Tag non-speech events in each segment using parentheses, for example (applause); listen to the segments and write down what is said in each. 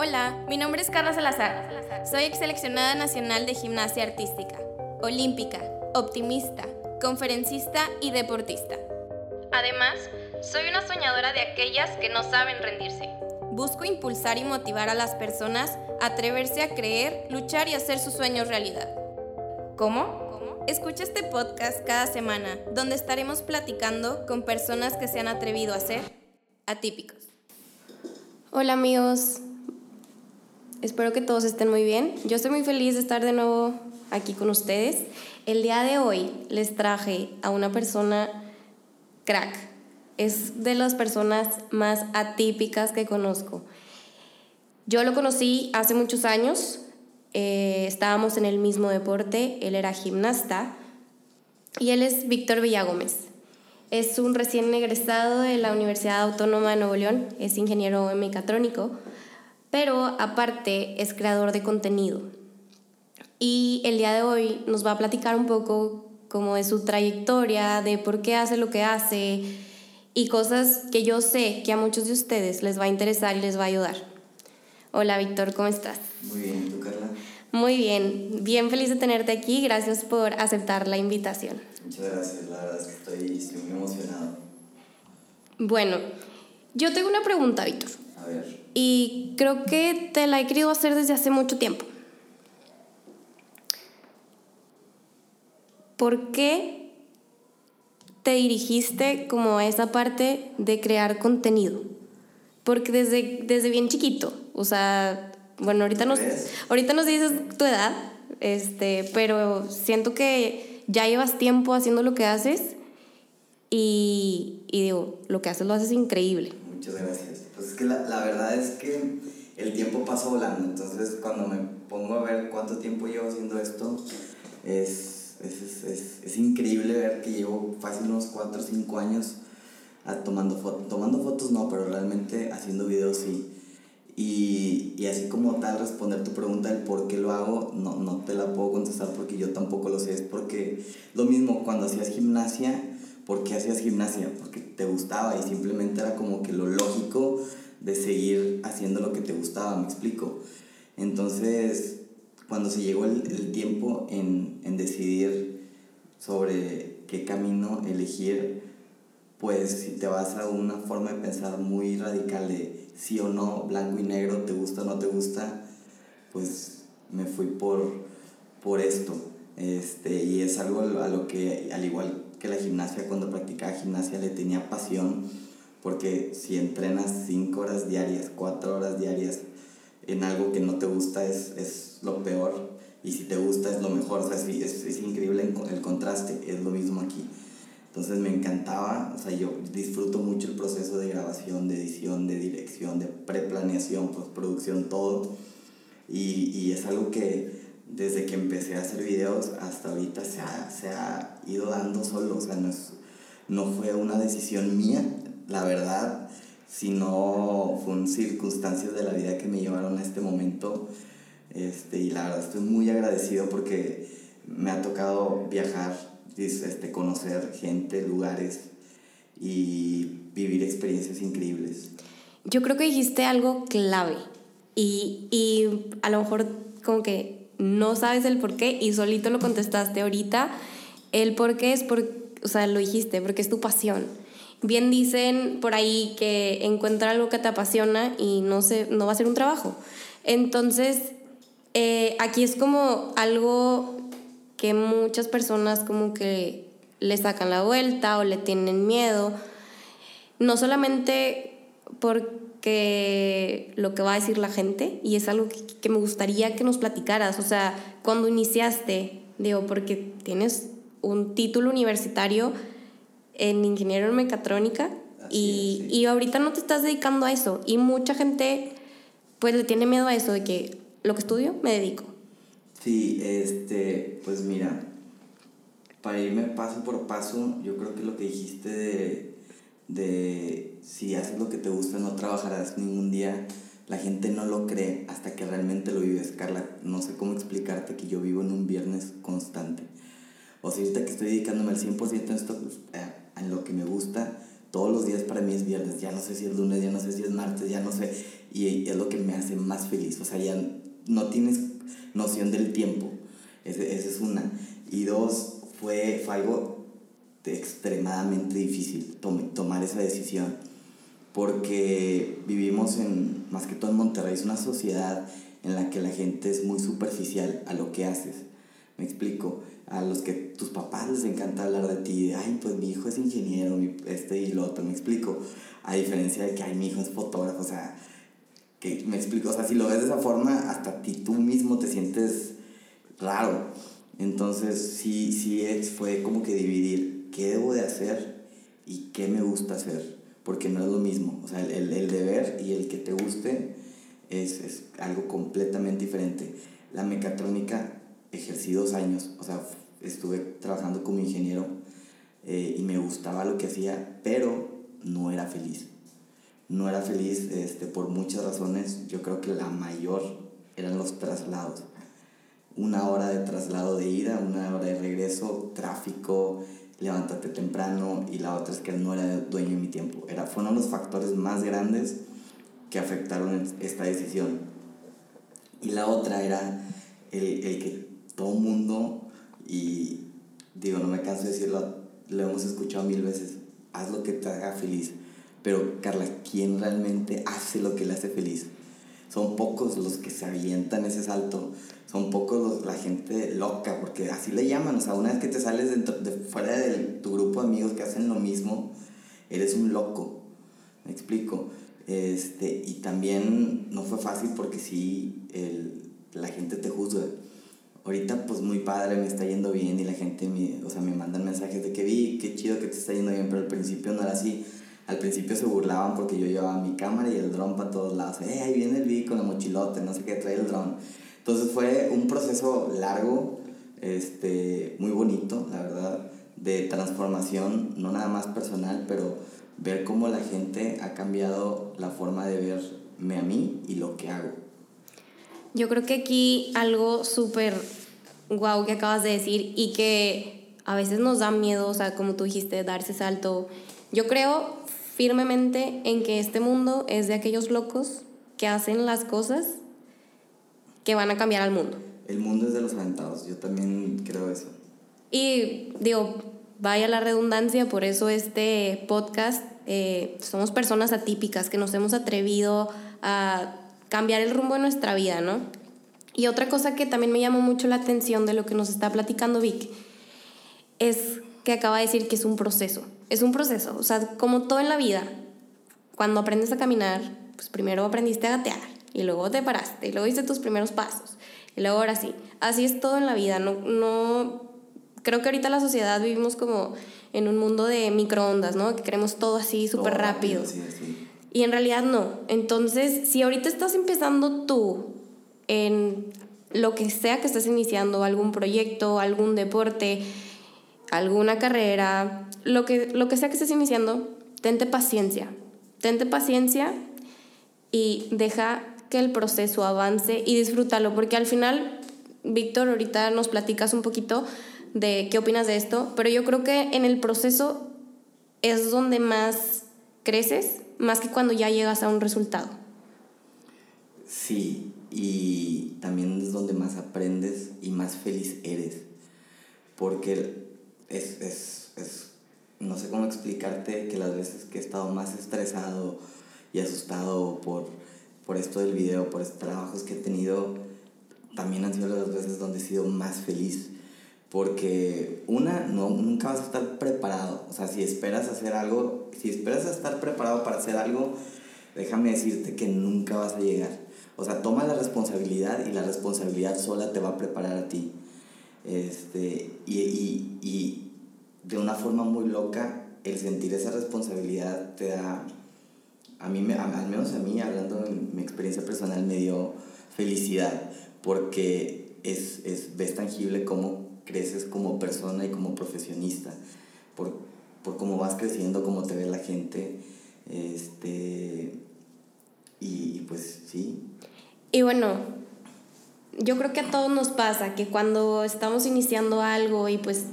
Hola, mi nombre es Carla Salazar. Soy ex seleccionada nacional de gimnasia artística, olímpica, optimista, conferencista y deportista. Además, soy una soñadora de aquellas que no saben rendirse. Busco impulsar y motivar a las personas a atreverse a creer, luchar y hacer sus sueños realidad. ¿Cómo? Escucha este podcast cada semana, donde estaremos platicando con personas que se han atrevido a ser atípicos. Hola amigos, espero que todos estén muy bien. Yo estoy muy feliz de estar de nuevo aquí con ustedes. El día de hoy les traje a una persona crack. Es de las personas más atípicas que conozco. Yo lo conocí hace muchos años. Eh, estábamos en el mismo deporte. Él era gimnasta. Y él es Víctor Villagómez. Es un recién egresado de la Universidad Autónoma de Nuevo León. Es ingeniero en mecatrónico pero aparte es creador de contenido. Y el día de hoy nos va a platicar un poco como de su trayectoria, de por qué hace lo que hace y cosas que yo sé que a muchos de ustedes les va a interesar y les va a ayudar. Hola Víctor, ¿cómo estás? Muy bien, ¿tú Carla? Muy bien, bien feliz de tenerte aquí, gracias por aceptar la invitación. Muchas gracias, la verdad es que estoy, estoy muy emocionado. Bueno, yo tengo una pregunta, Víctor. A ver. Y creo que te la he querido hacer desde hace mucho tiempo. ¿Por qué te dirigiste como a esa parte de crear contenido? Porque desde, desde bien chiquito, o sea, bueno, ahorita nos, ahorita nos dices tu edad, este, pero siento que ya llevas tiempo haciendo lo que haces y, y digo, lo que haces lo haces increíble. Muchas gracias. Pues es que la, la, verdad es que el tiempo pasa volando, entonces cuando me pongo a ver cuánto tiempo llevo haciendo esto, es, es, es, es increíble ver que llevo fácil unos 4 o 5 años a, tomando fotos, tomando fotos no, pero realmente haciendo videos sí. Y, y, así como tal responder tu pregunta del por qué lo hago, no, no te la puedo contestar porque yo tampoco lo sé, es porque lo mismo cuando hacías gimnasia, ¿por qué hacías gimnasia? Porque te gustaba y simplemente era como que lo lógico de seguir haciendo lo que te gustaba, me explico. Entonces, cuando se llegó el, el tiempo en, en decidir sobre qué camino elegir, pues si te vas a una forma de pensar muy radical de sí o no, blanco y negro, te gusta o no te gusta, pues me fui por, por esto. Este, y es algo a lo que, al igual que la gimnasia, cuando practicaba gimnasia le tenía pasión, porque si entrenas 5 horas diarias, 4 horas diarias en algo que no te gusta es, es lo peor, y si te gusta es lo mejor, o sea, es, es, es increíble el contraste, es lo mismo aquí. Entonces me encantaba, o sea, yo disfruto mucho el proceso de grabación, de edición, de dirección, de preplaneación, postproducción, todo. Y, y es algo que desde que empecé a hacer videos hasta ahorita se ha, se ha ido dando solo, o sea, no, es, no fue una decisión mía, la verdad, sino fueron circunstancias de la vida que me llevaron a este momento. Este, y la verdad estoy muy agradecido porque me ha tocado viajar, este, conocer gente, lugares y vivir experiencias increíbles. Yo creo que dijiste algo clave y, y a lo mejor como que no sabes el por qué y solito lo contestaste ahorita. El por qué es por, o sea, lo dijiste, porque es tu pasión. Bien dicen por ahí que encuentra algo que te apasiona y no, se, no va a ser un trabajo. Entonces, eh, aquí es como algo que muchas personas como que le sacan la vuelta o le tienen miedo. No solamente por que lo que va a decir la gente y es algo que, me gustaría que nos platicaras. O sea, cuando iniciaste, digo, porque tienes un título universitario en ingeniero en mecatrónica y, y ahorita no te estás dedicando a eso y mucha gente pues le tiene miedo a eso de que lo que estudio me dedico. Sí, este, pues mira, para irme paso por paso, yo creo que lo que dijiste de de si haces lo que te gusta no trabajarás ningún día, la gente no lo cree hasta que realmente lo vives. Carla, no sé cómo explicarte que yo vivo en un viernes constante. O sea, ahorita que estoy dedicándome al 100% en, esto, pues, eh, en lo que me gusta, todos los días para mí es viernes, ya no sé si es lunes, ya no sé si es martes, ya no sé, y es lo que me hace más feliz, o sea, ya no tienes noción del tiempo, esa es una. Y dos, fue, fue algo extremadamente difícil tomar esa decisión, porque vivimos en, más que todo en Monterrey, es una sociedad en la que la gente es muy superficial a lo que haces. Me explico, a los que tus papás les encanta hablar de ti, ay, pues mi hijo es ingeniero, mi, este y lo otro, me explico. A diferencia de que, ay, mi hijo es fotógrafo, o sea, que me explico, o sea, si lo ves de esa forma, hasta ti tú mismo te sientes raro. Entonces, sí, sí, fue como que dividir qué debo de hacer y qué me gusta hacer, porque no es lo mismo. O sea, el, el deber y el que te guste es, es algo completamente diferente. La mecatrónica ejercí dos años, o sea, estuve trabajando como ingeniero eh, y me gustaba lo que hacía, pero no era feliz. No era feliz este, por muchas razones. Yo creo que la mayor eran los traslados. Una hora de traslado de ida, una hora de regreso, tráfico, levántate temprano y la otra es que no era dueño de mi tiempo. Era, fueron los factores más grandes que afectaron esta decisión. Y la otra era el, el que todo mundo, y digo, no me canso de decirlo, lo hemos escuchado mil veces, haz lo que te haga feliz. Pero Carla, ¿quién realmente hace lo que le hace feliz? Son pocos los que se avientan ese salto, son pocos la gente loca, porque así le llaman, o sea, una vez que te sales dentro, de, fuera de tu grupo de amigos que hacen lo mismo, eres un loco, me explico. Este, y también no fue fácil porque sí, el, la gente te juzga. Ahorita pues muy padre, me está yendo bien y la gente me, o sea, me mandan mensajes de que vi, qué chido que te está yendo bien, pero al principio no era así. Al principio se burlaban porque yo llevaba mi cámara y el dron para todos lados. Eh, ahí viene el vi con la mochilote, no sé qué, trae el dron. Entonces fue un proceso largo, este, muy bonito, la verdad, de transformación, no nada más personal, pero ver cómo la gente ha cambiado la forma de verme a mí y lo que hago. Yo creo que aquí algo súper guau que acabas de decir y que a veces nos da miedo, o sea, como tú dijiste, darse salto. Yo creo firmemente en que este mundo es de aquellos locos que hacen las cosas que van a cambiar al mundo. El mundo es de los aventados, yo también creo eso. Y digo, vaya la redundancia, por eso este podcast, eh, somos personas atípicas que nos hemos atrevido a cambiar el rumbo de nuestra vida, ¿no? Y otra cosa que también me llamó mucho la atención de lo que nos está platicando Vic es que acaba de decir que es un proceso. Es un proceso, o sea, como todo en la vida, cuando aprendes a caminar, pues primero aprendiste a gatear y luego te paraste y luego hiciste tus primeros pasos y luego ahora sí. Así es todo en la vida, no, no creo que ahorita la sociedad vivimos como en un mundo de microondas, ¿no? Que queremos todo así súper rápido. Y en realidad no. Entonces, si ahorita estás empezando tú en lo que sea que estés iniciando, algún proyecto, algún deporte, alguna carrera, lo que, lo que sea que estés iniciando, tente paciencia. Tente paciencia y deja que el proceso avance y disfrútalo, porque al final, Víctor, ahorita nos platicas un poquito de qué opinas de esto, pero yo creo que en el proceso es donde más creces, más que cuando ya llegas a un resultado. Sí, y también es donde más aprendes y más feliz eres. Porque es, es, es, no sé cómo explicarte que las veces que he estado más estresado y asustado por, por esto del video, por estos trabajos que he tenido, también han sido las veces donde he sido más feliz. Porque una, no, nunca vas a estar preparado. O sea, si esperas hacer algo, si esperas estar preparado para hacer algo, déjame decirte que nunca vas a llegar. O sea, toma la responsabilidad y la responsabilidad sola te va a preparar a ti. Este, y, y, y de una forma muy loca, el sentir esa responsabilidad te da, a mí, al menos a mí, hablando de mi experiencia personal, me dio felicidad, porque es, es, ves tangible cómo creces como persona y como profesionista, por, por cómo vas creciendo, cómo te ve la gente, este, y pues sí, y bueno, yo creo que a todos nos pasa que cuando estamos iniciando algo y pues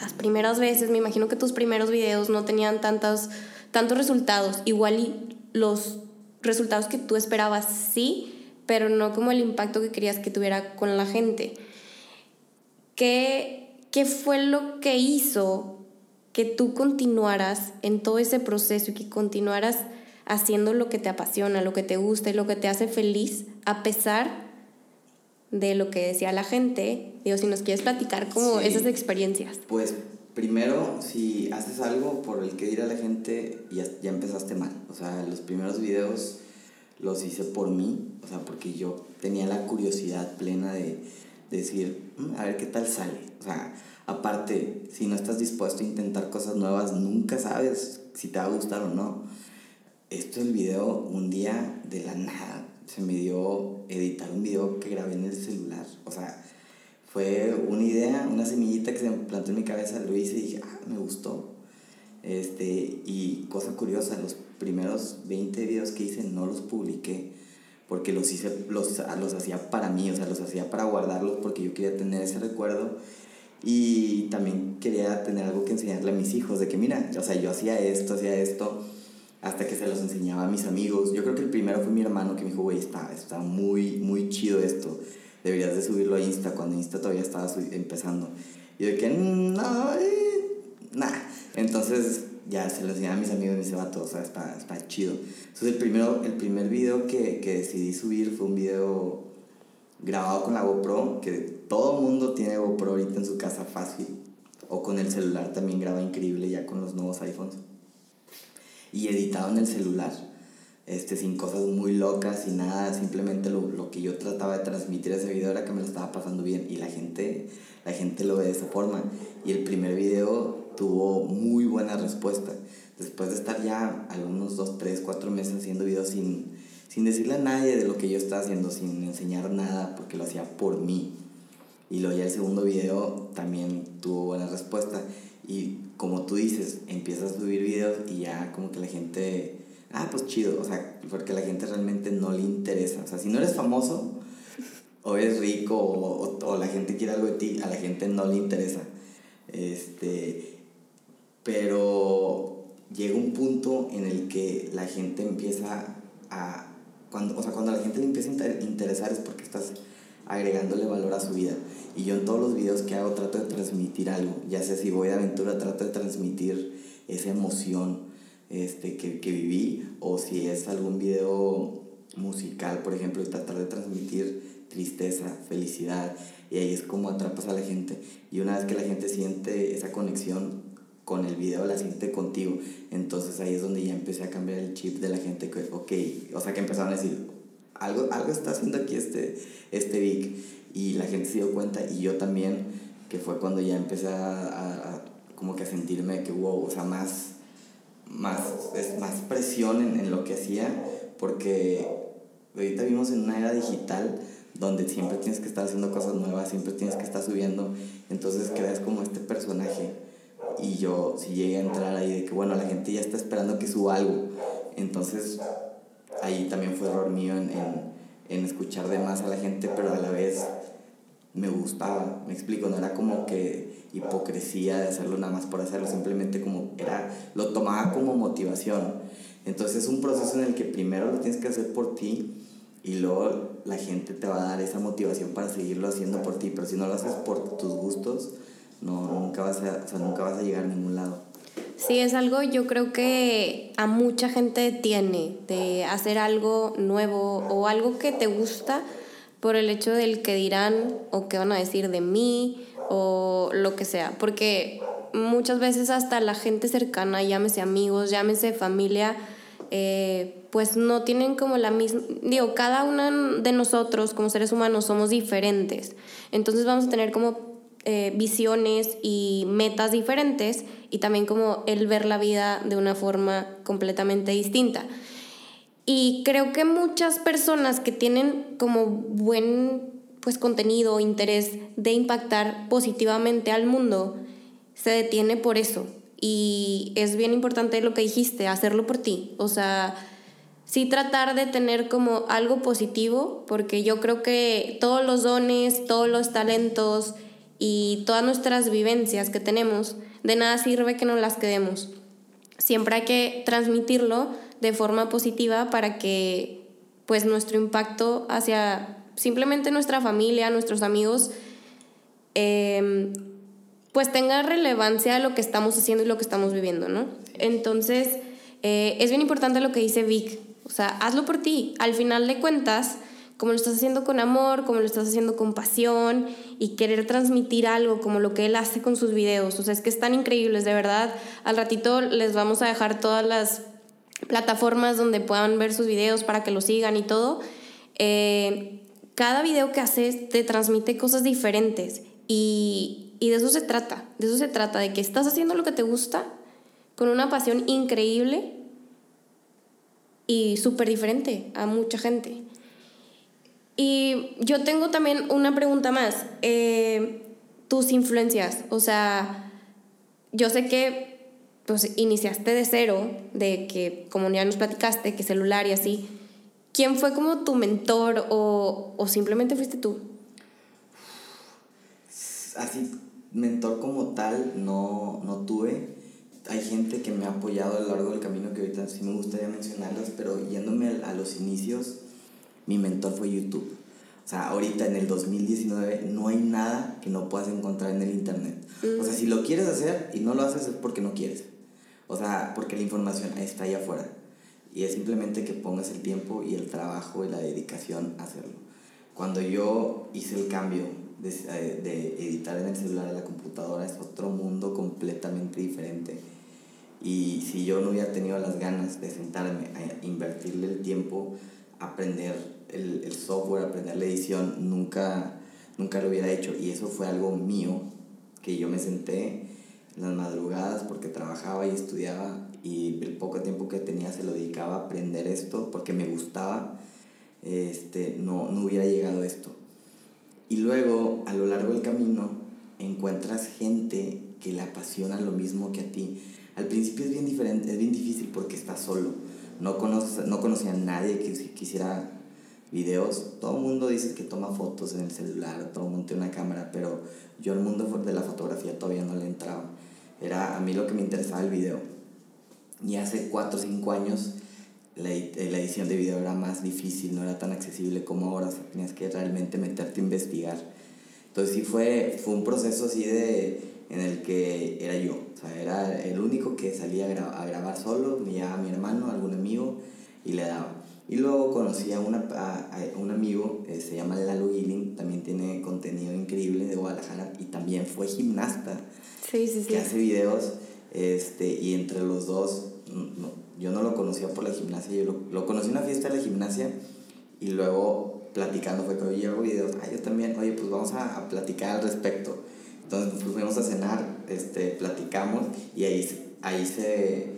las primeras veces, me imagino que tus primeros videos no tenían tantos, tantos resultados, igual y los resultados que tú esperabas sí, pero no como el impacto que querías que tuviera con la gente. ¿Qué, qué fue lo que hizo que tú continuaras en todo ese proceso y que continuaras haciendo lo que te apasiona, lo que te gusta y lo que te hace feliz, a pesar de lo que decía la gente. Digo, si nos quieres platicar como esas experiencias. Pues primero, si haces algo por el que dirá la gente, ya, ya empezaste mal. O sea, los primeros videos los hice por mí, o sea, porque yo tenía la curiosidad plena de, decir, mm, a ver qué tal sale. O sea, aparte, si no estás dispuesto a intentar cosas nuevas, nunca sabes si te va a gustar o no. Esto el video, un día de la nada, se me dio editar un video que grabé en el celular. O sea, fue una idea, una semillita que se me plantó en mi cabeza, lo hice y dije, ah, me gustó. Este, y cosa curiosa, los primeros 20 videos que hice no los publiqué porque los hice, los, los hacía para mí, o sea, los hacía para guardarlos porque yo quería tener ese recuerdo y también quería tener algo que enseñarle a mis hijos, de que mira, o sea, yo hacía esto, hacía esto, hasta que se los enseñaba a mis amigos. Yo creo que el primero fue mi hermano que me dijo, güey, está, está muy, muy chido esto, deberías de subirlo a Insta, cuando Insta todavía estaba empezando. Y yo de que, mm, no, eh, nada. Entonces ya se lo enseñaba a mis amigos y me dice, vato, o sea, está, está chido. Entonces el, primero, el primer video que, que decidí subir fue un video grabado con la GoPro, que todo mundo tiene GoPro ahorita en su casa fácil, o con el celular también graba increíble ya con los nuevos iPhones, y editado en el celular, este, sin cosas muy locas y nada, simplemente lo, lo que yo trataba de transmitir ese video era que me lo estaba pasando bien y la gente, la gente lo ve de esa forma. Y el primer video tuvo muy buena respuesta. Después de estar ya algunos 2, 3, 4 meses haciendo videos sin sin decirle a nadie de lo que yo estaba haciendo, sin enseñar nada, porque lo hacía por mí. Y luego ya el segundo video también tuvo buena respuesta. Y como tú dices, empiezas a subir videos y ya como que la gente, ah, pues chido, o sea, porque a la gente realmente no le interesa. O sea, si no eres famoso, o eres rico, o, la gente quiere algo de ti, a la gente no le interesa. Este, pero llega un punto en el que la gente empieza a cuando, o sea, cuando a la gente le empieza a interesar es porque estás agregándole valor a su vida. Y yo en todos los videos que hago trato de transmitir algo. Ya sé si voy de aventura, trato de transmitir esa emoción este, que, que viví. O si es algún video musical, por ejemplo, tratar de transmitir tristeza, felicidad. Y ahí es como atrapas a la gente. Y una vez que la gente siente esa conexión, con el video la siente contigo. Entonces ahí es donde ya empecé a cambiar el chip de la gente que, ok, o sea que empezaron a decir, algo, algo está haciendo aquí este, este Vic. Y la gente se dio cuenta y yo también, que fue cuando ya empecé a, como que a sentirme que, wow, o sea, más, más, es más presión en, en lo que hacía, porque ahorita vivimos en una era digital donde siempre tienes que estar haciendo cosas nuevas, siempre tienes que estar subiendo, entonces creas como este personaje y yo si llegué a entrar ahí de que bueno, la gente ya está esperando que suba algo. Entonces ahí también fue error mío en, en, en escuchar de más a la gente, pero a la vez me gustaba, me explico, no era como que hipocresía de hacerlo nada más por hacerlo, simplemente como era, lo tomaba como motivación. Entonces es un proceso en el que primero lo tienes que hacer por ti y luego la gente te va a dar esa motivación para seguirlo haciendo por ti, pero si no lo haces por tus gustos, no, nunca vas a, o sea, nunca vas a llegar a ningún lado. Sí, es algo yo creo que a mucha gente tiene de hacer algo nuevo o algo que te gusta por el hecho del que dirán o qué van a decir de mí o lo que sea. Porque muchas veces hasta la gente cercana, llámese amigos, llámese familia, eh, pues no tienen como la misma, digo, cada uno de nosotros como seres humanos somos diferentes. Entonces vamos a tener como eh, visiones y metas diferentes y también como el ver la vida de una forma completamente distinta. Y creo que muchas personas que tienen como buen pues contenido, interés de impactar positivamente al mundo, se detiene por eso. Y es bien importante lo que dijiste, hacerlo por ti. O sea, sí tratar de tener como algo positivo, porque yo creo que todos los dones, todos los talentos, y todas nuestras vivencias que tenemos, de nada sirve que no las quedemos. Siempre hay que transmitirlo de forma positiva para que pues nuestro impacto hacia simplemente nuestra familia, nuestros amigos, em, pues tenga relevancia a lo que estamos haciendo y lo que estamos viviendo, ¿no? Entonces, eh, es bien importante lo que dice Vic, o sea, hazlo por ti. Al final de cuentas, como lo estás haciendo con amor, como lo estás haciendo con pasión y querer transmitir algo como lo que él hace con sus videos. O sea, es que están increíbles, de verdad. Al ratito les vamos a dejar todas las plataformas donde puedan ver sus videos para que lo sigan y todo. Eh, cada video que haces te transmite cosas diferentes y, y de eso se trata. De eso se trata, de que estás haciendo lo que te gusta con una pasión increíble y súper diferente a mucha gente. Y yo tengo también una pregunta más. Eh, tus influencias, o sea, yo sé que pues iniciaste de cero, de que como ya nos platicaste, que celular y así. ¿Quién fue como tu mentor o, o simplemente fuiste tú? Así, mentor como tal no, no tuve hay gente que me ha apoyado a lo largo del camino que ahorita sí me gustaría mencionarlas, pero yéndome a, los inicios, mi mentor fue YouTube. O sea, ahorita en el 2019 no hay nada que no puedas encontrar en el internet. O sea, si lo quieres hacer y no lo haces es porque no quieres. O sea, porque la información está ahí afuera. Y es simplemente que pongas el tiempo y el trabajo y la dedicación a hacerlo. Cuando yo hice el cambio de, de editar en el celular a la computadora es otro mundo completamente diferente y si yo no hubiera tenido las ganas de sentarme a invertirle el tiempo, aprender el, el software, aprender la edición, nunca, nunca lo hubiera hecho. Y eso fue algo mío, que yo me senté en las madrugadas porque trabajaba y estudiaba y el poco tiempo que tenía se lo dedicaba a aprender esto porque me gustaba, este, no, no hubiera llegado a esto. Y luego, a lo largo del camino, encuentras gente que le apasiona lo mismo que a ti al principio es bien diferente, es bien difícil porque estás solo. No, conoces, no conocía a nadie que quisiera videos. Todo el mundo dice que toma fotos en el celular, todo el mundo tiene una cámara, pero yo al mundo de la fotografía todavía no le entraba. Era a mí lo que me interesaba el video. Y hace 4 o 5 años la, la, edición de video era más difícil, no era tan accesible como ahora, o tenías que realmente meterte a investigar. Entonces sí fue, fue un proceso así de, en el que era yo, o sea, era el único que salía a, grabar solo, me a mi hermano, algún amigo y le daba. Y luego conocí a, una, a, un amigo, eh, se llama Lalo Gilling, también tiene contenido increíble de Guadalajara y también fue gimnasta. Sí, sí, sí. Que hace videos este, y entre los dos, yo no lo conocía por la gimnasia, yo lo, lo conocí en una fiesta de la gimnasia y luego platicando fue que, oye, hago videos, ah, yo también, oye, pues vamos a, a platicar al respecto. Entonces pues, fuimos a cenar, este, platicamos y ahí, ahí se,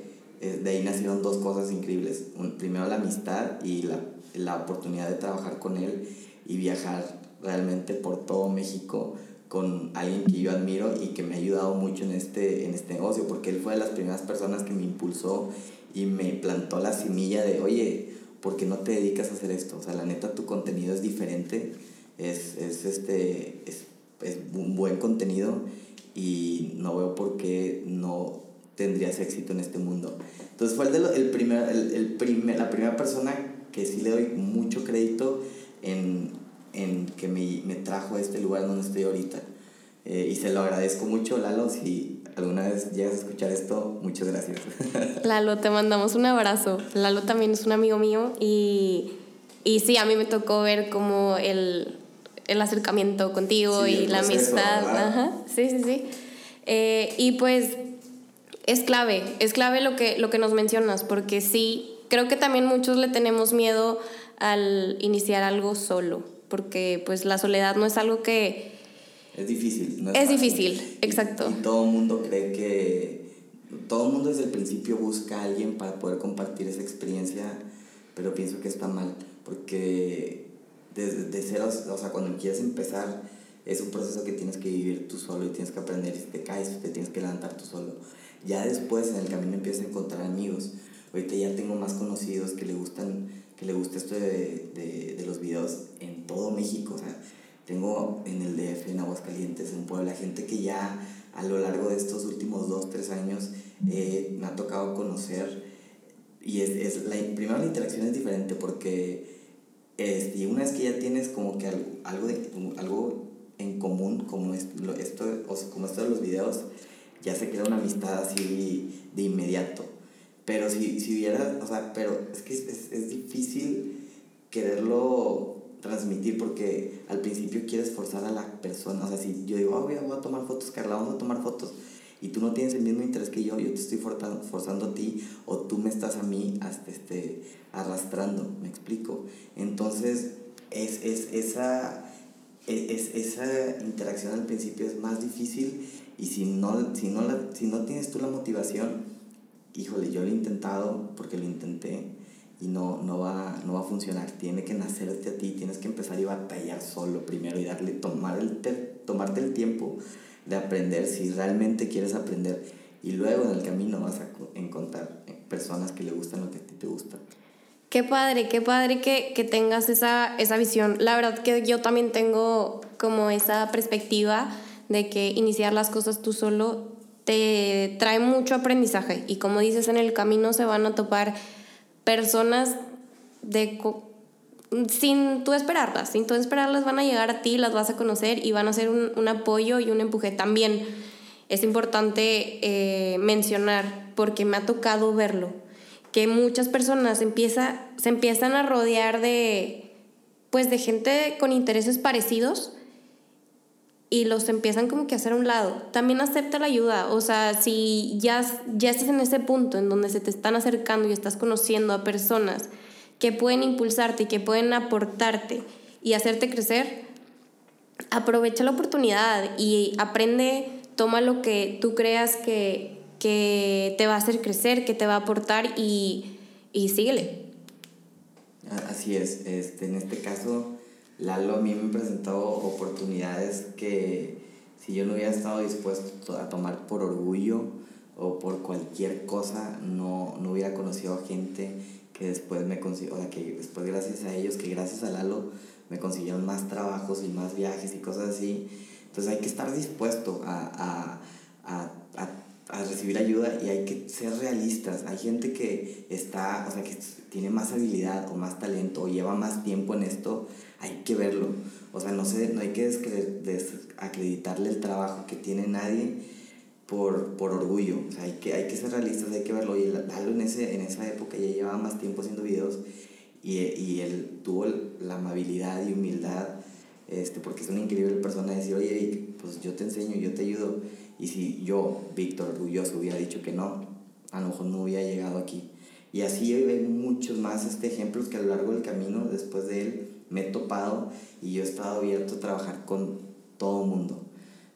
eh, de ahí nacieron dos cosas increíbles. primero la amistad y la, la oportunidad de trabajar con él y viajar realmente por todo México con alguien que yo admiro y que me ha ayudado mucho en este, en este negocio, porque él fue de las primeras personas que me impulsó y me plantó la semilla de, oye, ¿por qué no te dedicas a hacer esto? O sea, la neta, tu contenido es diferente, es, es, este, es es un buen contenido y no veo por qué no tendrías éxito en este mundo. Entonces fue el, de el primer, el, el primer, la primera persona que sí le doy mucho crédito en, en que me, me, trajo a este lugar donde estoy ahorita. Eh, y se lo agradezco mucho, Lalo, si alguna vez llegas a escuchar esto, muchas gracias. (laughs) Lalo, te mandamos un abrazo. Lalo también es un amigo mío y, y sí, a mí me tocó ver como el, el acercamiento contigo y la amistad. Ajá, sí, sí, sí. Eh, y pues es clave, es clave lo que, lo que nos mencionas, porque sí, creo que también muchos le tenemos miedo al iniciar algo solo, porque pues la soledad no es algo que... Es difícil. es, difícil, exacto. Y, todo el mundo cree que... Todo el mundo desde el principio busca a alguien para poder compartir esa experiencia, pero pienso que está mal, porque desde de cero, o sea, cuando quieres empezar, es un proceso que tienes que vivir tú solo y tienes que aprender. Si te caes, te tienes que levantar tú solo. Ya después en el camino empiezas a encontrar amigos. Ahorita ya tengo más conocidos que le gustan, que le gusta esto de, de, de los videos en todo México. O sea, tengo en el DF, en Aguascalientes, en Puebla, gente que ya a lo largo de estos últimos dos, tres años eh, me ha tocado conocer y es, es la, primero la interacción es diferente porque este, y una vez que ya tienes como que algo, de, algo en común como esto, esto, como esto de los videos, ya se crea una amistad así de inmediato. Pero si, si hubiera, o sea, pero es que es, es difícil quererlo transmitir porque al principio quieres forzar a la persona. O sea, si yo digo, oh, voy a tomar fotos, Carla, vamos a tomar fotos, y tú no tienes el mismo interés que yo, yo te estoy forzando, forzando a ti o tú me estás a mí hasta este, arrastrando, ¿me explico? Entonces, es, es, esa, es, esa interacción al principio es más difícil y si no, si, no la, si no tienes tú la motivación, híjole, yo lo he intentado porque lo intenté y no, no, va, no va a funcionar. Tiene que nacerte a ti, tienes que empezar y batallar solo primero y darle, tomar el tomarte el tiempo de aprender si realmente quieres aprender. Y luego en el camino vas a encontrar personas que le gustan lo que a ti te gusta. Qué padre, qué padre que, que tengas esa, esa visión. La verdad que yo también tengo como esa perspectiva de que iniciar las cosas tú solo te trae mucho aprendizaje y como dices en el camino se van a topar personas de sin tú esperarlas, sin tú esperarlas van a llegar a ti, las vas a conocer y van a ser un, un apoyo y un empuje. También es importante eh, mencionar, porque me ha tocado verlo, que muchas personas empieza, se empiezan a rodear de, pues, de gente con intereses parecidos y los empiezan como que a hacer a un lado. También acepta la ayuda, o sea, si ya, ya estás en ese punto en donde se te están acercando y estás conociendo a personas que pueden impulsarte y que pueden aportarte y hacerte crecer, aprovecha la oportunidad y aprende, toma lo que tú creas que, que te va a hacer crecer, que te va a aportar y, y síguele. Así es, este, en este caso Lalo a mí me presentó oportunidades que si yo no hubiera estado dispuesto a tomar por orgullo o por cualquier cosa, no, no hubiera conocido gente que después me consiguió, o sea, que después gracias a ellos, que gracias a Lalo me consiguieron más trabajos y más viajes y cosas así. Entonces hay que estar dispuesto a, a, a, a recibir ayuda y hay que ser realistas. Hay gente que está, o sea, que tiene más habilidad o más talento o lleva más tiempo en esto hay que verlo. O sea, no, sé, no hay que desacreditarle el trabajo que tiene nadie por, por orgullo. O sea, hay que, hay que ser realistas, hay que verlo. Y Lalo en, ese, en esa época ya llevaba más tiempo haciendo videos y, y él tuvo la amabilidad y humildad, este, porque es una increíble persona, de decir, oye, pues yo te enseño, yo te ayudo. Y si yo, Víctor, orgulloso, hubiera dicho que no, a lo mejor no hubiera llegado aquí. Y así hay muchos más este, ejemplos que a lo largo del camino, después de él, me he topado y yo he estado abierto a trabajar con todo mundo.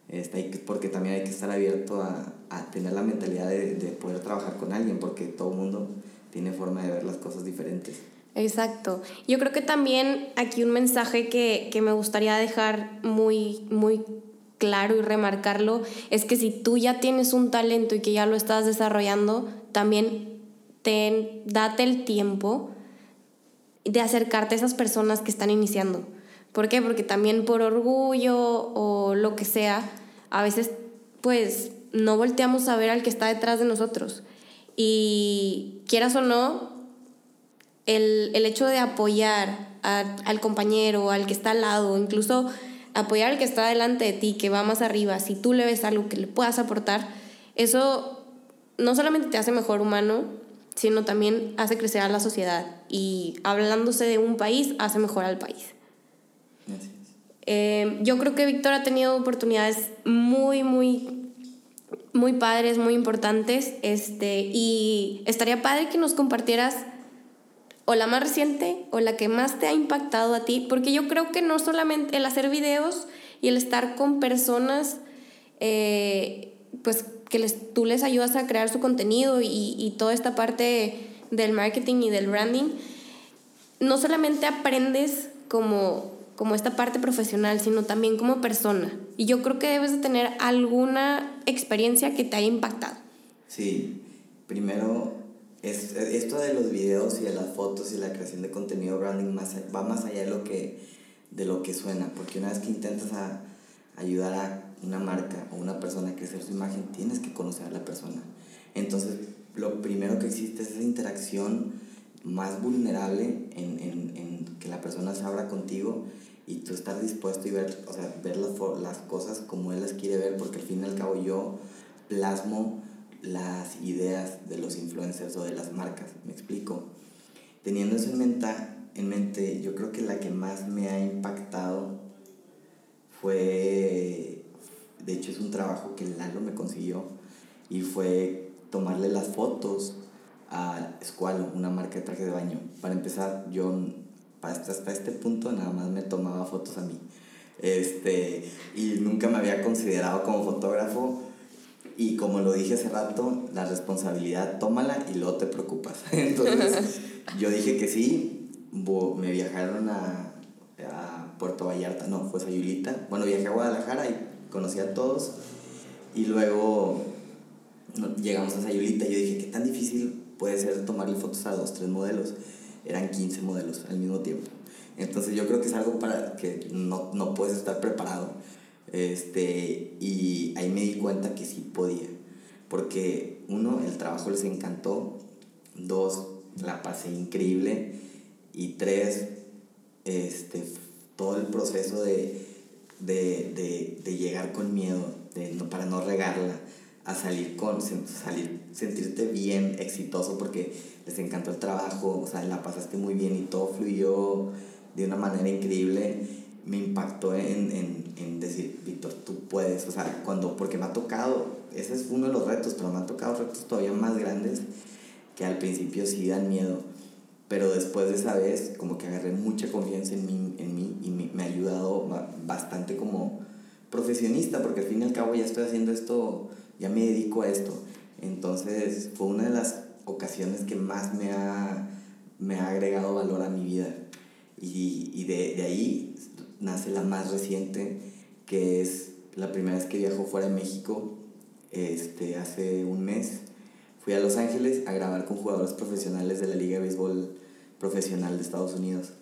Este, porque también hay que estar abierto a, a tener la mentalidad de, de, poder trabajar con alguien, porque todo el mundo tiene forma de ver las cosas diferentes. Exacto. Yo creo que también aquí un mensaje que, que me gustaría dejar muy, muy claro y remarcarlo es que si tú ya tienes un talento y que ya lo estás desarrollando, también ten, date el tiempo de acercarte a esas personas que están iniciando. ¿Por qué? Porque también por orgullo o lo que sea, a veces pues no volteamos a ver al que está detrás de nosotros. Y quieras o no, el, hecho de apoyar al compañero, al que está al lado, incluso apoyar al que está delante de ti, que va más arriba, si tú le ves algo que le puedas aportar, eso no solamente te hace mejor humano, sino también hace crecer a la sociedad y hablándose de un país hace mejor al país. Eh, yo creo que Víctor ha tenido oportunidades muy, muy, muy padres, muy importantes, este, y estaría padre que nos compartieras o la más reciente o la que más te ha impactado a ti, porque yo creo que no solamente el hacer videos y el estar con personas, eh, pues que les, tú les ayudas a crear su contenido y, y toda esta parte del marketing y del branding, no solamente aprendes como, como esta parte profesional, sino también como persona. Y yo creo que debes de tener alguna experiencia que te haya impactado. Sí, primero, es, esto de los videos y de las fotos y la creación de contenido branding más, va más allá de lo que de lo que suena, porque una vez que intentas a, ayudar a una marca o una persona a crecer su imagen, tienes que conocer a la persona. Entonces, lo primero que existe es esa interacción más vulnerable en, en, en que la persona se abra contigo y tú estar dispuesto y ver, o sea, ver las, las cosas como él las quiere ver, porque al fin y al cabo yo plasmo las ideas de los influencers o de las marcas, me explico. Teniendo eso en mente, en mente yo creo que la que más me ha impactado fue, de hecho es un trabajo que Lalo me consiguió, y fue tomarle las fotos a Squalo, una marca de traje de baño. Para empezar, yo hasta, hasta este punto nada más me tomaba fotos a mí. Este, y nunca me había considerado como fotógrafo. Y como lo dije hace rato, la responsabilidad tómala y luego te preocupas. (laughs) Entonces (laughs) yo dije que sí, me viajaron a, a Puerto Vallarta, no, fue Sayulita. Bueno, viajé a Guadalajara y conocí a todos. Y luego llegamos a Sayulita y yo dije, ¿qué tan difícil puede ser tomarle fotos a dos, tres modelos? eran 15 modelos al mismo tiempo. Entonces yo creo que es algo para que no, no puedes estar preparado. Este, y ahí me di cuenta que sí podía. Porque uno, el trabajo les encantó. Dos, la pasé increíble. Y tres, este, todo el proceso de, de, de, de llegar con miedo, de, para no regarla, a salir con, salir, sentirte bien, exitoso, porque les encantó el trabajo, o sea, la pasaste muy bien y todo fluyó de una manera increíble, me impactó en, en, en decir, Víctor, tú puedes, o sea, cuando, porque me ha tocado, ese es uno de los retos, pero me han tocado retos todavía más grandes que al principio sí dan miedo, pero después de esa vez como que agarré mucha confianza en mí, en mí y me, me ha ayudado bastante como profesionista, porque al fin y al cabo ya estoy haciendo esto, ya me dedico a esto. Entonces fue una de las ocasiones que más me ha, me ha agregado valor a mi vida. Y, y de, de, ahí nace la más reciente, que es la primera vez que viajo fuera de México, este, hace un mes. Fui a Los Ángeles a grabar con jugadores profesionales de la Liga de Béisbol Profesional de Estados Unidos.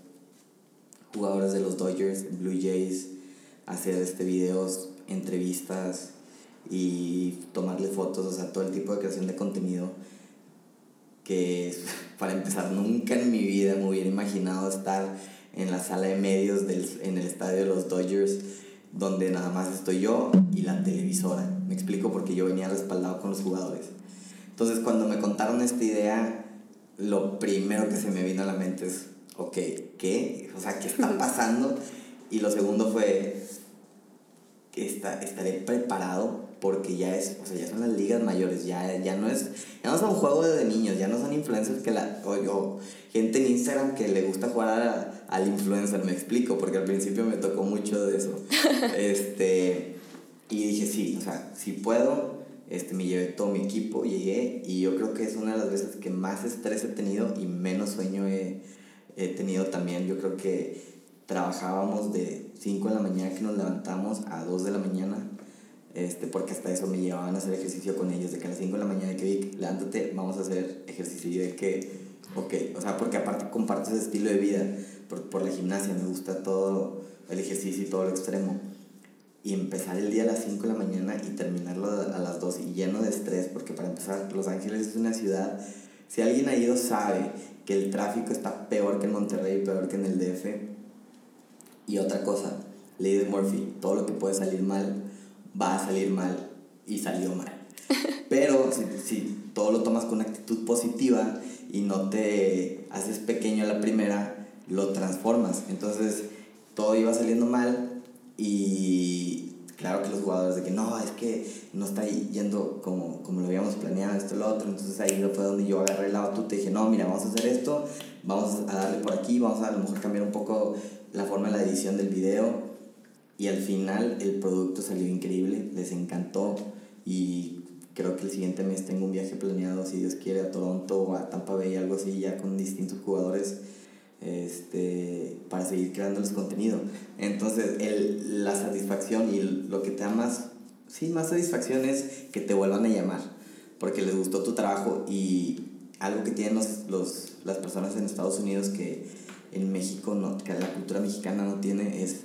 Jugadores de los Dodgers, Blue Jays, hacer este videos, entrevistas y tomarle fotos, o sea, todo el tipo de creación de contenido que (laughs) para empezar nunca en mi vida me hubiera imaginado estar en la sala de medios del, en el estadio de los Dodgers donde nada más estoy yo y la televisora. Me explico porque yo venía respaldado con los jugadores. Entonces cuando me contaron esta idea, lo primero que se me vino a la mente es, ok, ¿qué? O sea, ¿qué está (laughs) pasando? Y lo segundo fue, está, estaré preparado porque ya es, o sea, ya son las ligas mayores, ya, ya no es, ya no son juegos de niños, ya no son influencers que la, o, yo gente en Instagram que le gusta jugar al influencer, me explico, porque al principio me tocó mucho de eso. (laughs) este, y dije, sí, o sea, si puedo, este, me llevé todo mi equipo, llegué, y yo creo que es una de las veces que más estrés he tenido y menos sueño he, he tenido también. Yo creo que trabajábamos de 5 de la mañana que nos levantamos a 2 de la mañana este, porque hasta eso me llevaban a hacer ejercicio con ellos, de que a las 5 de la mañana que Vic, levántate, vamos a hacer ejercicio, y de que, ok, o sea, porque aparte comparto ese estilo de vida, por, por la gimnasia, me gusta todo el ejercicio y todo lo extremo, y empezar el día a las 5 de la mañana y terminarlo a las 2 y lleno de estrés, porque para empezar, Los Ángeles es una ciudad, si alguien ha ido sabe que el tráfico está peor que en Monterrey, peor que en el DF, y otra cosa, de Murphy, todo lo que puede salir mal va a salir mal y salió mal. Pero si, si todo lo tomas con actitud positiva y no te haces pequeño a la primera, lo transformas. Entonces todo iba saliendo mal y claro que los jugadores de que no, es que no está yendo como, como lo habíamos planeado, esto, lo otro. Entonces ahí fue donde yo agarré la batuta y dije, no, mira, vamos a hacer esto, vamos a darle por aquí, vamos a a lo mejor cambiar un poco la forma de la edición del video y al final el producto salió increíble, les encantó y creo que el siguiente mes tengo un viaje planeado, si Dios quiere, a Toronto o a Tampa Bay, algo así, ya con distintos jugadores este, para seguir creándoles contenido. Entonces, el, la satisfacción y lo que te da más, sí, más satisfacción es que te vuelvan a llamar, porque les gustó tu trabajo y algo que tienen los, los, las personas en Estados Unidos que en México, no, que la cultura mexicana no tiene, es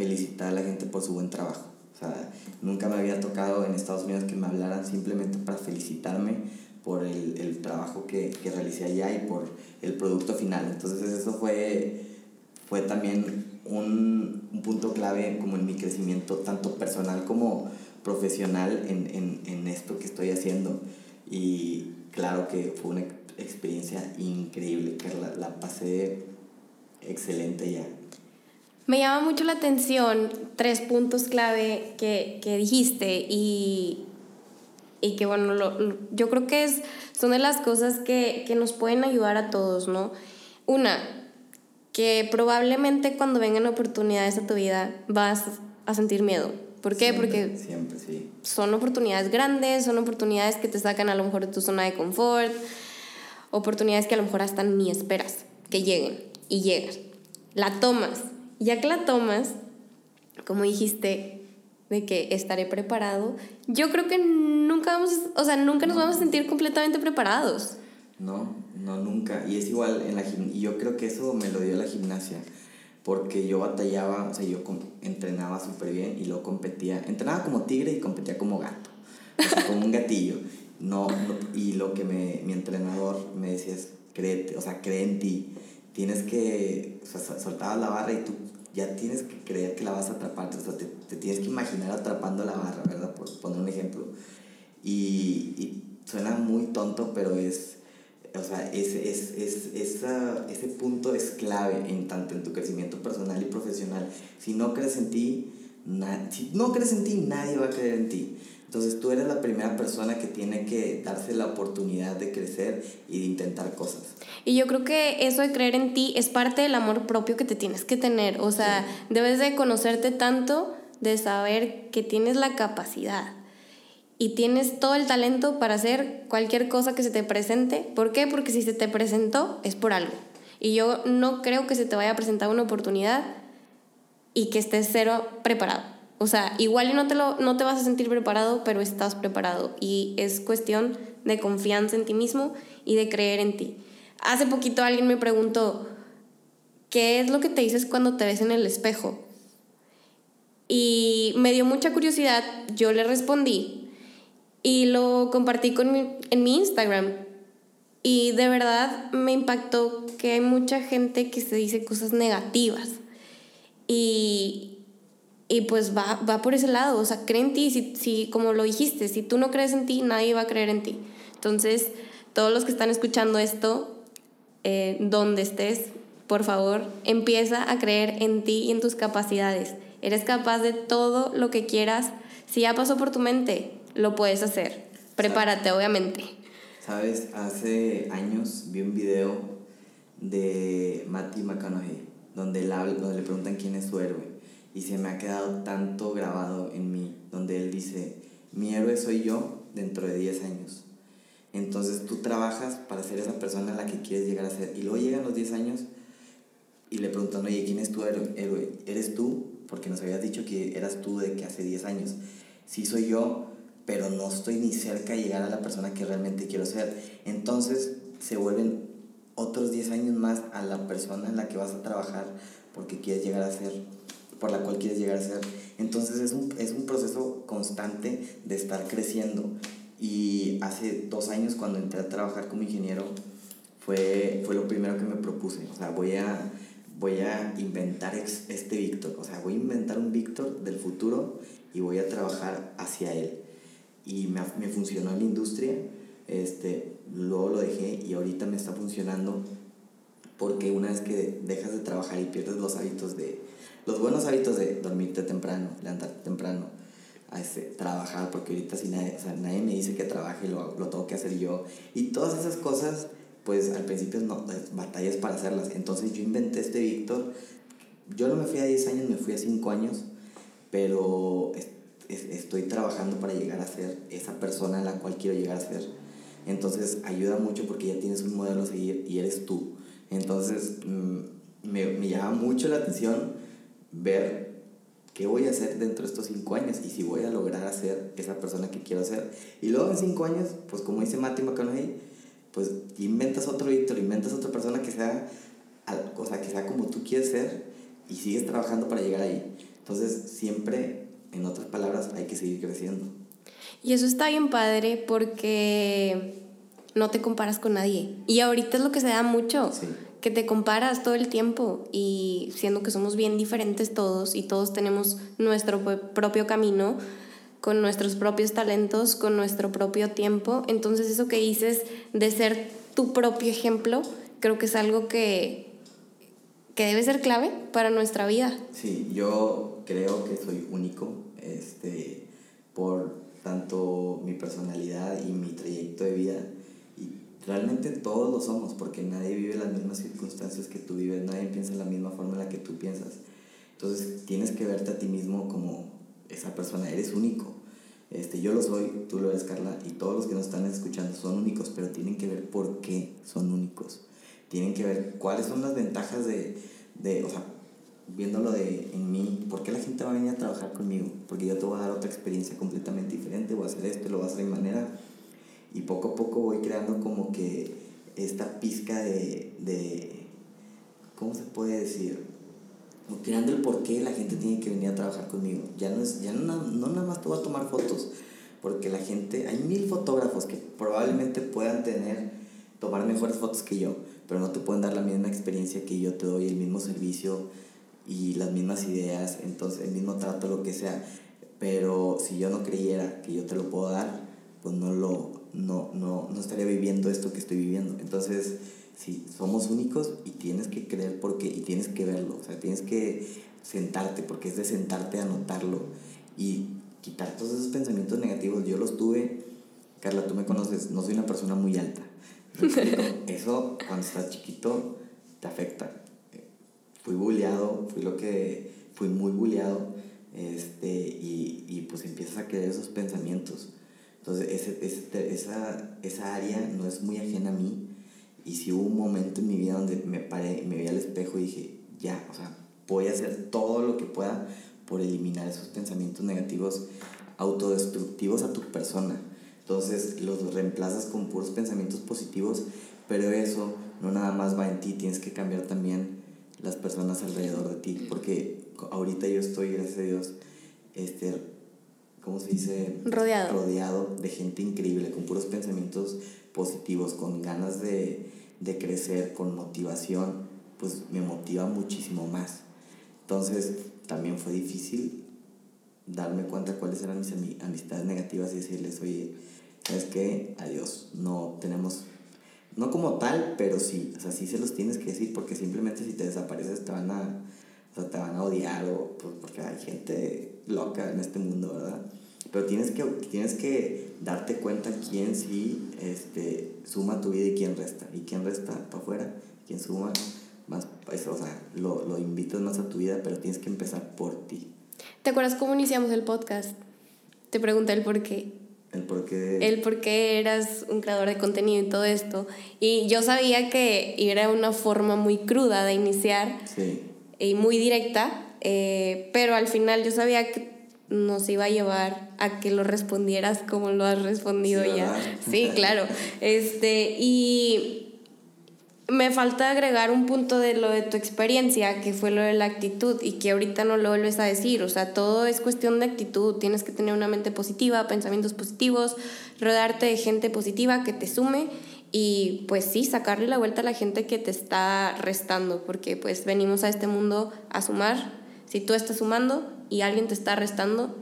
felicitar a la gente por su buen trabajo. O sea, nunca me había tocado en Estados Unidos que me hablaran simplemente para felicitarme por el, el trabajo que, que realicé allá y por el producto final. Entonces eso fue, fue también un, un punto clave como en mi crecimiento, tanto personal como profesional en, en, en esto que estoy haciendo. Y claro que fue una experiencia increíble, que la, la pasé excelente ya. Me llama mucho la atención tres puntos clave que, que dijiste y, y que bueno, lo, yo creo que es, son de las cosas que, que nos pueden ayudar a todos, ¿no? Una, que probablemente cuando vengan oportunidades a tu vida vas a sentir miedo. ¿Por qué? Porque siempre, sí. son oportunidades grandes, son oportunidades que te sacan a lo mejor de tu zona de confort, oportunidades que a lo mejor hasta ni esperas que lleguen y llegan. La tomas. Ya que la tomas, como dijiste, de que estaré preparado, yo creo que nunca vamos, o sea, nunca nos vamos a sentir completamente preparados. No, no, nunca. Y es igual en la y yo creo que eso me lo dio la gimnasia porque yo batallaba, o sea, yo entrenaba súper bien y luego competía, entrenaba como tigre y competía como gato, como un gatillo. No, y lo que me, mi entrenador me decía es, créete, o sea, cree en ti, tienes que, o sea, soltabas la barra y tú ya tienes que creer que la vas a atrapar, o sea, te, te tienes que imaginar atrapando la barra, ¿verdad? Por poner un ejemplo. Y, y suena muy tonto, pero es o sea, ese, es, es, esa, ese punto es clave en tanto en tu crecimiento personal y profesional. Si no crees en ti, si no crees en ti, nadie va a creer en ti. Entonces tú eres la primera persona que tiene que darse la oportunidad de crecer y de intentar cosas. Y yo creo que eso de creer en ti es parte del amor propio que te tienes que tener. O sea, debes de conocerte tanto, de saber que tienes la capacidad y tienes todo el talento para hacer cualquier cosa que se te presente. ¿Por qué? Porque si se te presentó es por algo. Y yo no creo que se te vaya a presentar una oportunidad y que estés cero preparado. O sea, igual no te, lo, no te vas a sentir preparado, pero estás preparado. Y es cuestión de confianza en ti mismo y de creer en ti. Hace poquito alguien me preguntó, ¿qué es lo que te dices cuando te ves en el espejo? Y me dio mucha curiosidad, yo le respondí, y lo compartí con en mi Instagram. Y de verdad me impactó que hay mucha gente que se dice cosas negativas. Y, y pues va, va por ese lado, o sea, cree en ti, si, si, como lo dijiste, si tú no crees en ti, nadie va a creer en ti. Entonces, todos los que están escuchando esto, eh, donde estés, por favor, empieza a creer en ti y en tus capacidades. Eres capaz de todo lo que quieras. Si ya pasó por tu mente, lo puedes hacer. Prepárate, obviamente. Sabes, hace años vi un video de Matthew McConaughey, donde, donde le preguntan quién es su héroe. Y se me ha quedado tanto grabado en mí, donde él dice, mi héroe soy yo dentro de 10 años. Entonces tú trabajas para ser esa persona a la que quieres llegar a ser. Y luego llegan los 10 años y le preguntan, oye, ¿quién es tu héroe? ¿Eres tú? Porque nos habías dicho que eras tú de que hace 10 años. Sí soy yo, pero no estoy ni cerca de llegar a la persona que realmente quiero ser. Entonces se vuelven otros 10 años más a la persona en la que vas a trabajar porque quieres llegar a ser, por la cual quieres llegar a ser. Entonces es un, es un proceso constante de estar creciendo. Y hace dos años cuando entré a trabajar como ingeniero fue, fue lo primero que me propuse. O sea, voy a, voy a inventar este Víctor. O sea, voy a inventar un Víctor del futuro y voy a trabajar hacia él y me, me funcionó en la industria, este, luego lo dejé y ahorita me está funcionando porque una vez que dejas de trabajar y pierdes los hábitos de, los buenos hábitos de dormirte temprano, levantarte temprano, a este, trabajar, porque ahorita si nadie, o sea, nadie me dice que trabaje, lo, lo tengo que hacer yo, y todas esas cosas, pues al principio no, batallas para hacerlas, entonces yo inventé este Víctor, yo no me fui a 10 años, me fui a 5 años, pero estoy trabajando para llegar a ser esa persona a la cual quiero llegar a ser. Entonces ayuda mucho porque ya tienes un modelo a seguir y eres tú. Entonces mm, me, me llama mucho la atención ver qué voy a hacer dentro de estos cinco años y si voy a lograr hacer esa persona que quiero ser. Y luego en cinco años, pues como dice Matthew McConaughey, pues inventas otro Víctor, inventas otra persona que sea o sea, que sea como tú quieres ser y sigues trabajando para llegar ahí. Entonces, siempre, en otras palabras, hay que seguir creciendo. Y eso está bien padre porque no te comparas con nadie. Y ahorita es lo que se da mucho. Que te comparas todo el tiempo y siendo que somos bien diferentes todos y todos tenemos nuestro propio camino, con nuestros propios talentos, con nuestro propio tiempo. Entonces eso que dices de ser tu propio ejemplo, creo que es algo que, que debe ser clave para nuestra vida. Sí, yo creo que soy único este, por tanto mi personalidad y mi trayecto de vida. Realmente todos lo somos, porque nadie vive las mismas circunstancias que tú vives, nadie piensa en la misma forma en la que tú piensas. Entonces tienes que verte a ti mismo como esa persona, eres único. Este, yo lo soy, tú lo eres, Carla, y todos los que nos están escuchando son únicos, pero tienen que ver por qué son únicos. Tienen que ver cuáles son las ventajas de, de o sea, viéndolo de, en mí, ¿por qué la gente va a venir a trabajar conmigo? Porque yo te voy a dar otra experiencia completamente diferente, voy a hacer esto, lo voy a hacer de manera, y poco a poco voy creando como que esta pizca de, de ¿cómo se puede decir? creando el por qué la gente tiene que venir a trabajar conmigo. Ya no, es, ya no, no nada más te voy a tomar fotos, porque la gente, hay mil fotógrafos que probablemente puedan tener, tomar mejores fotos que yo, pero no te pueden dar la misma experiencia que yo te doy, el mismo servicio y las mismas ideas, entonces el mismo trato, lo que sea. Pero si yo no creyera que yo te lo puedo dar, pues no lo no, no, no estaría viviendo esto que estoy viviendo. Entonces, Sí, somos únicos y tienes que creer porque, y tienes que verlo, o sea, tienes que sentarte, porque es de sentarte a notarlo y quitar todos esos pensamientos negativos. Yo los tuve, Carla, tú me conoces, no soy una persona muy alta. (laughs) Eso cuando estás chiquito te afecta. Fui bulleado, fui lo que, fui muy bulleado, este, y, y pues empiezas a creer esos pensamientos. Entonces, ese, ese, esa, esa área no es muy ajena a mí y si hubo un momento en mi vida donde me paré, me vi al espejo y dije, ya, o sea, voy a hacer todo lo que pueda por eliminar esos pensamientos negativos autodestructivos a tu persona. Entonces los reemplazas con puros pensamientos positivos, pero eso no nada más va en ti, tienes que cambiar también las personas alrededor de ti, porque ahorita yo estoy, gracias a Dios, este, ¿cómo se dice? Rodeado. Rodeado de gente increíble, con puros pensamientos positivos, con ganas de, de crecer, con motivación, pues me motiva muchísimo más. Entonces, también fue difícil darme cuenta cuáles eran mis amistades negativas y decirles, oye, ¿sabes qué? Adiós, no tenemos, no como tal, pero sí, o sea, sí se los tienes que decir porque simplemente si te desapareces te van a, o sea, te van a odiar o pues, porque hay gente loca en este mundo, ¿verdad? Pero tienes que, tienes que darte cuenta quién sí este, suma tu vida y quién resta. Y quién resta para afuera, quién suma más, pues, o sea, lo, lo invitas más a tu vida, pero tienes que empezar por ti. ¿Te acuerdas cómo iniciamos el podcast? Te pregunté el por qué. El por qué. El por qué eras un creador de contenido y todo esto. Y yo sabía que era una forma muy cruda de iniciar. Sí. Y muy directa. Eh, pero al final yo sabía que nos iba a llevar a que lo respondieras como lo has respondido ya. Sí, (laughs) claro. Este, y me falta agregar un punto de lo de tu experiencia, que fue lo de la actitud y que ahorita no lo vuelves a decir. O sea, todo es cuestión de actitud. Tienes que tener una mente positiva, pensamientos positivos, rodearte de gente positiva que te sume y pues sí, sacarle la vuelta a la gente que te está restando, porque pues venimos a este mundo a sumar. Si tú estás sumando, y alguien te está arrestando,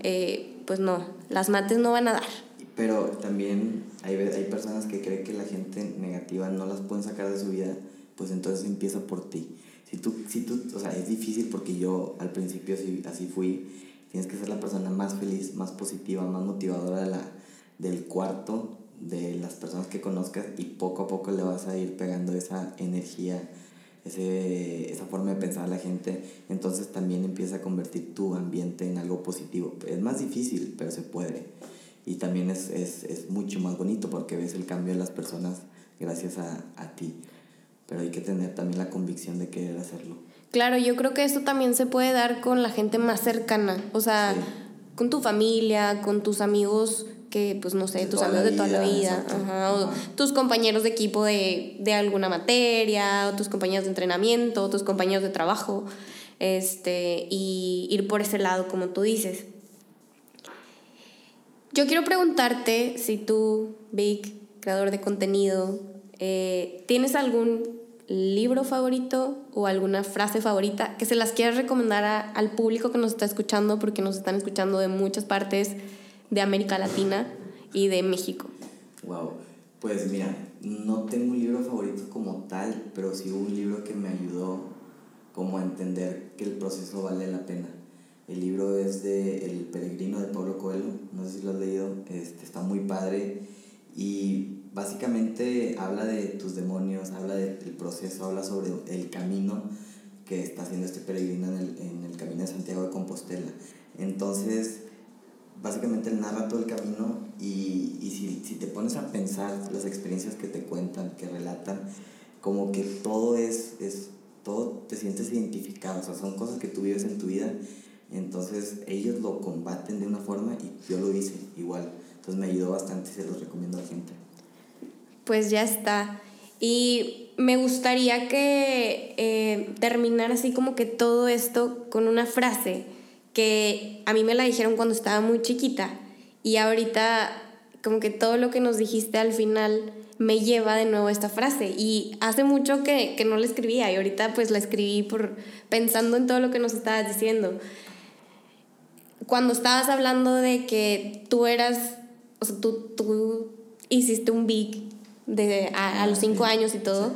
eh, pues no, las mates no van a dar. Pero también hay, hay personas que creen que la gente negativa no las pueden sacar de su vida, pues entonces empieza por ti. Si tú, si tú, o sea, es difícil porque yo al principio así, así fui, tienes que ser la persona más feliz, más positiva, más motivadora de la, del cuarto, de las personas que conozcas y poco a poco le vas a ir pegando esa energía ese, esa forma de pensar la gente, entonces también empieza a convertir tu ambiente en algo positivo. Es más difícil, pero se puede. Y también es, es, es mucho más bonito porque ves el cambio de las personas gracias a, a ti. Pero hay que tener también la convicción de querer hacerlo. Claro, yo creo que esto también se puede dar con la gente más cercana, o sea, con tu familia, con tus amigos que, pues no sé, tus amigos de toda la vida, o tus compañeros de equipo de, de, alguna materia, o tus compañeros de entrenamiento, o tus compañeros de trabajo, este, y ir por ese lado, como tú dices. Yo quiero preguntarte si tú, Vic, creador de contenido, eh, ¿tienes algún libro favorito o alguna frase favorita que se las quieras recomendar al público que nos está escuchando, porque nos están escuchando de muchas partes de América Latina y de México? Wow, pues mira, no tengo un libro favorito como tal, pero sí un libro que me ayudó como a entender que el proceso vale la pena. El libro es de El peregrino de Pablo Coelho, no sé si lo has leído, este, está muy padre y básicamente habla de tus demonios, habla del proceso, habla sobre el camino que está haciendo este peregrino en el, en el camino de Santiago de Compostela. Entonces, básicamente narra todo el camino y, y si, si, te pones a pensar las experiencias que te cuentan, que relatan, como que todo es, es, todo te sientes identificado, o sea, son cosas que tú vives en tu vida entonces ellos lo combaten de una forma y yo lo hice igual. Entonces me ayudó bastante y se los recomiendo a la gente. Pues ya está. Y me gustaría que eh, terminar así como que todo esto con una frase que a mí me la dijeron cuando estaba muy chiquita y ahorita como que todo lo que nos dijiste al final me lleva de nuevo a esta frase. Y hace mucho que, que no la escribía y ahorita pues la escribí por pensando en todo lo que nos estabas diciendo. Cuando estabas hablando de que tú eras, o sea, tú, tú hiciste un big de, a, los cinco años y todo,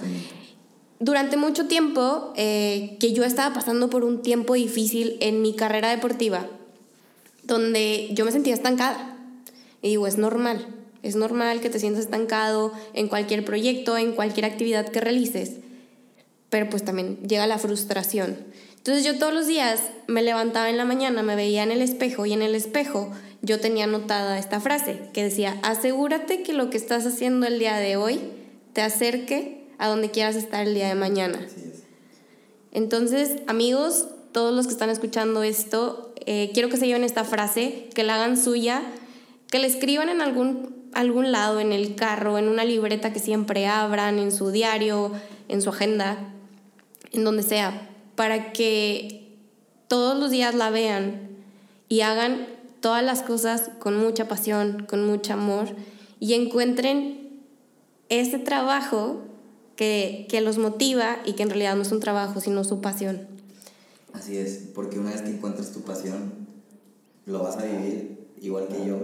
durante mucho tiempo eh, que yo estaba pasando por un tiempo difícil en mi carrera deportiva, donde yo me sentía estancada. Y digo, es normal, es normal que te sientas estancado en cualquier proyecto, en cualquier actividad que realices, pero pues también llega la frustración. Entonces yo todos los días me levantaba en la mañana, me veía en el espejo y en el espejo yo tenía anotada esta frase que decía, asegúrate que lo que estás haciendo el día de hoy te acerque a donde quieras estar el día de mañana. Entonces, amigos, todos los que están escuchando esto, eh, quiero que se lleven esta frase, que la hagan suya, que la escriban en algún, algún lado, en el carro, en una libreta que siempre abran, en su diario, en su agenda, en donde sea para que todos los días la vean y hagan todas las cosas con mucha pasión, con mucho amor y encuentren ese trabajo que, los motiva y que en realidad no es un trabajo, sino su pasión. Así es, porque una vez que encuentras tu pasión, lo vas a vivir igual que yo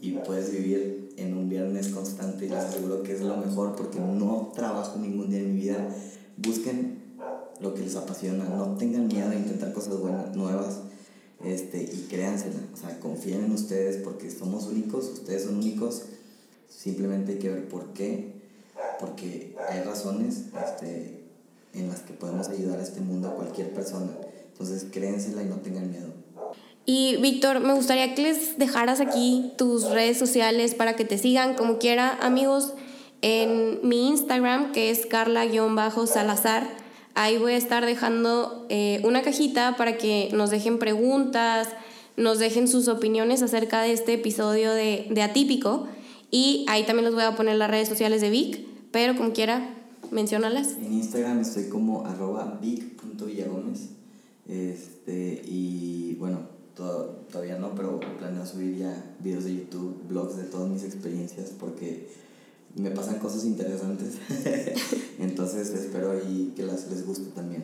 y puedes vivir en un viernes constante y les aseguro que es lo mejor porque no trabajo ningún día en mi vida. Busquen lo que les apasiona, no tengan miedo de intentar cosas buenas, nuevas, este, y créansela, o sea, confíen en ustedes porque somos únicos, ustedes son únicos, simplemente hay que ver por qué, porque hay razones este, en las que podemos ayudar a este mundo a cualquier persona, entonces créensela y no tengan miedo. Y Víctor, me gustaría que les dejaras aquí tus redes sociales para que te sigan como quiera, amigos, en mi Instagram, que es carla-salazar Ahí voy a estar dejando eh, una cajita para que nos dejen preguntas, nos dejen sus opiniones acerca de este episodio de, de Atípico. Y ahí también les voy a poner las redes sociales de Vic, pero como quiera, menciónalas. En Instagram estoy como arroba vic.villagómez. Este, y bueno, todavía no, pero planeo subir ya videos de YouTube, blogs de todas mis experiencias, porque me pasan cosas interesantes. (laughs) Entonces espero ahí que las, les guste también.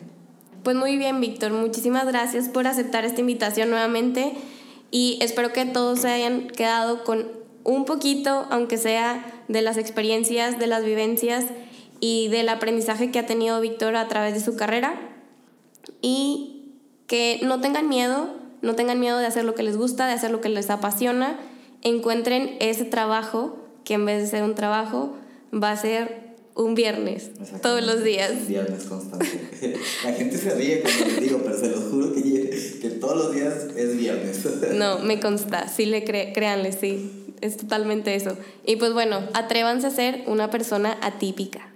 Pues muy bien, Víctor. Muchísimas gracias por aceptar esta invitación nuevamente y espero que todos se hayan quedado con un poquito, aunque sea, de las experiencias, de las vivencias y del aprendizaje que ha tenido Víctor a través de su carrera y que no tengan miedo, no tengan miedo de hacer lo que les gusta, de hacer lo que les apasiona, encuentren ese trabajo que en vez de ser un trabajo, va a ser un viernes, todos los días. Un viernes constante. (laughs) La gente se ríe cuando les digo, pero se los juro que, que todos los días es viernes. No, me (laughs) consta, sí le cre créanle, sí, es totalmente eso. Y pues bueno, atrévanse a ser una persona atípica.